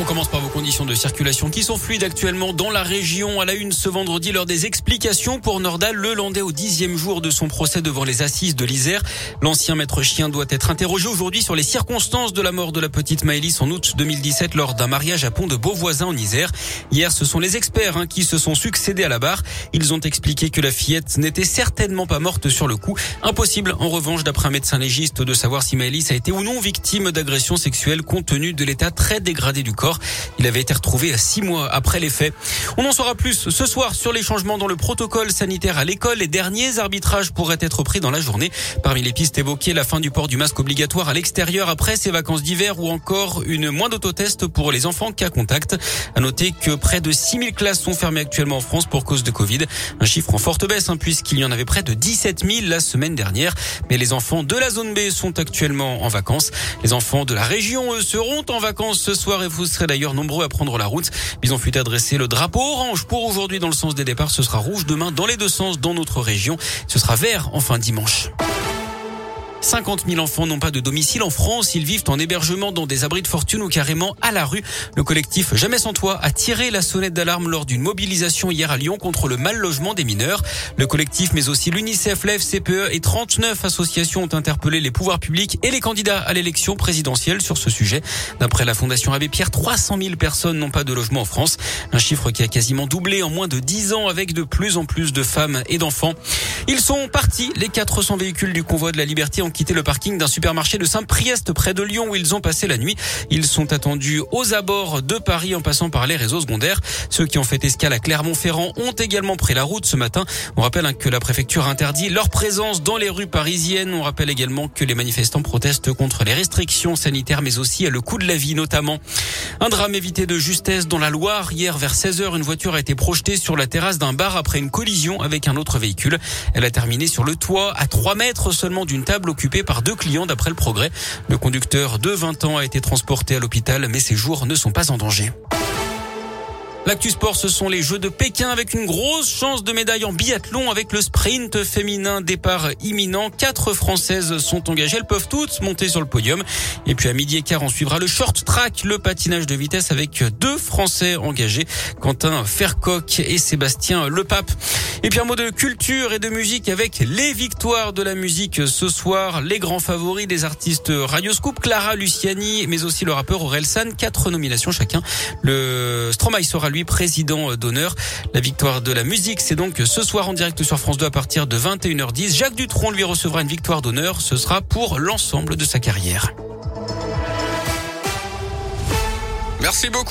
On commence par vos conditions de circulation qui sont fluides actuellement dans la région. À la une ce vendredi, lors des explications pour Nordal, le Landais au dixième jour de son procès devant les assises de l'Isère. L'ancien maître chien doit être interrogé aujourd'hui sur les circonstances de la mort de la petite Maëlys en août 2017 lors d'un mariage à Pont de Beauvoisin en Isère. Hier, ce sont les experts hein, qui se sont succédés à la barre. Ils ont expliqué que la fillette n'était certainement pas morte sur le coup. Impossible, en revanche, d'après un médecin légiste, de savoir si Maëlys a été ou non victime d'agression sexuelle compte tenu de l'état très dégradé du corps. Il avait été retrouvé six mois après les faits. On en saura plus ce soir sur les changements dans le protocole sanitaire à l'école. Les derniers arbitrages pourraient être pris dans la journée. Parmi les pistes évoquées, la fin du port du masque obligatoire à l'extérieur après ces vacances d'hiver ou encore une moins d'autotest pour les enfants cas contact. À noter que près de 6000 classes sont fermées actuellement en France pour cause de Covid. Un chiffre en forte baisse hein, puisqu'il y en avait près de 17 000 la semaine dernière. Mais les enfants de la zone B sont actuellement en vacances. Les enfants de la région, eux, seront en vacances ce soir et vous serez d'ailleurs nombreux à prendre la route. Ils ont fut adresser le drapeau orange pour aujourd'hui dans le sens des départs. Ce sera rouge demain dans les deux sens dans notre région. Ce sera vert en fin dimanche. 50 000 enfants n'ont pas de domicile en France. Ils vivent en hébergement dans des abris de fortune ou carrément à la rue. Le collectif Jamais sans toit a tiré la sonnette d'alarme lors d'une mobilisation hier à Lyon contre le mal logement des mineurs. Le collectif, mais aussi l'UNICEF, l'FCPE et 39 associations ont interpellé les pouvoirs publics et les candidats à l'élection présidentielle sur ce sujet. D'après la Fondation Abbé Pierre, 300 000 personnes n'ont pas de logement en France. Un chiffre qui a quasiment doublé en moins de 10 ans avec de plus en plus de femmes et d'enfants. Ils sont partis, les 400 véhicules du convoi de la liberté ont quitté le parking d'un supermarché de Saint-Priest près de Lyon où ils ont passé la nuit. Ils sont attendus aux abords de Paris en passant par les réseaux secondaires. Ceux qui ont fait escale à Clermont-Ferrand ont également pris la route ce matin. On rappelle hein, que la préfecture interdit leur présence dans les rues parisiennes. On rappelle également que les manifestants protestent contre les restrictions sanitaires mais aussi le coût de la vie notamment. Un drame évité de justesse dans la Loire. Hier vers 16h, une voiture a été projetée sur la terrasse d'un bar après une collision avec un autre véhicule. Elle a terminé sur le toit à 3 mètres seulement d'une table occupée par deux clients d'après le progrès. Le conducteur de 20 ans a été transporté à l'hôpital mais ses jours ne sont pas en danger. L'actu sport, ce sont les Jeux de Pékin avec une grosse chance de médaille en biathlon avec le sprint féminin départ imminent. Quatre Françaises sont engagées. Elles peuvent toutes monter sur le podium. Et puis à midi et quart, on suivra le short track, le patinage de vitesse avec deux Français engagés. Quentin Fercoq et Sébastien Lepape. Et puis un mot de culture et de musique avec les victoires de la musique ce soir. Les grands favoris des artistes Radio Scoop, Clara Luciani, mais aussi le rappeur Orelsan. Quatre nominations chacun. Le Stromae sera lui président d'honneur. La victoire de la musique, c'est donc ce soir en direct sur France 2 à partir de 21h10. Jacques Dutronc lui recevra une victoire d'honneur. Ce sera pour l'ensemble de sa carrière. Merci beaucoup.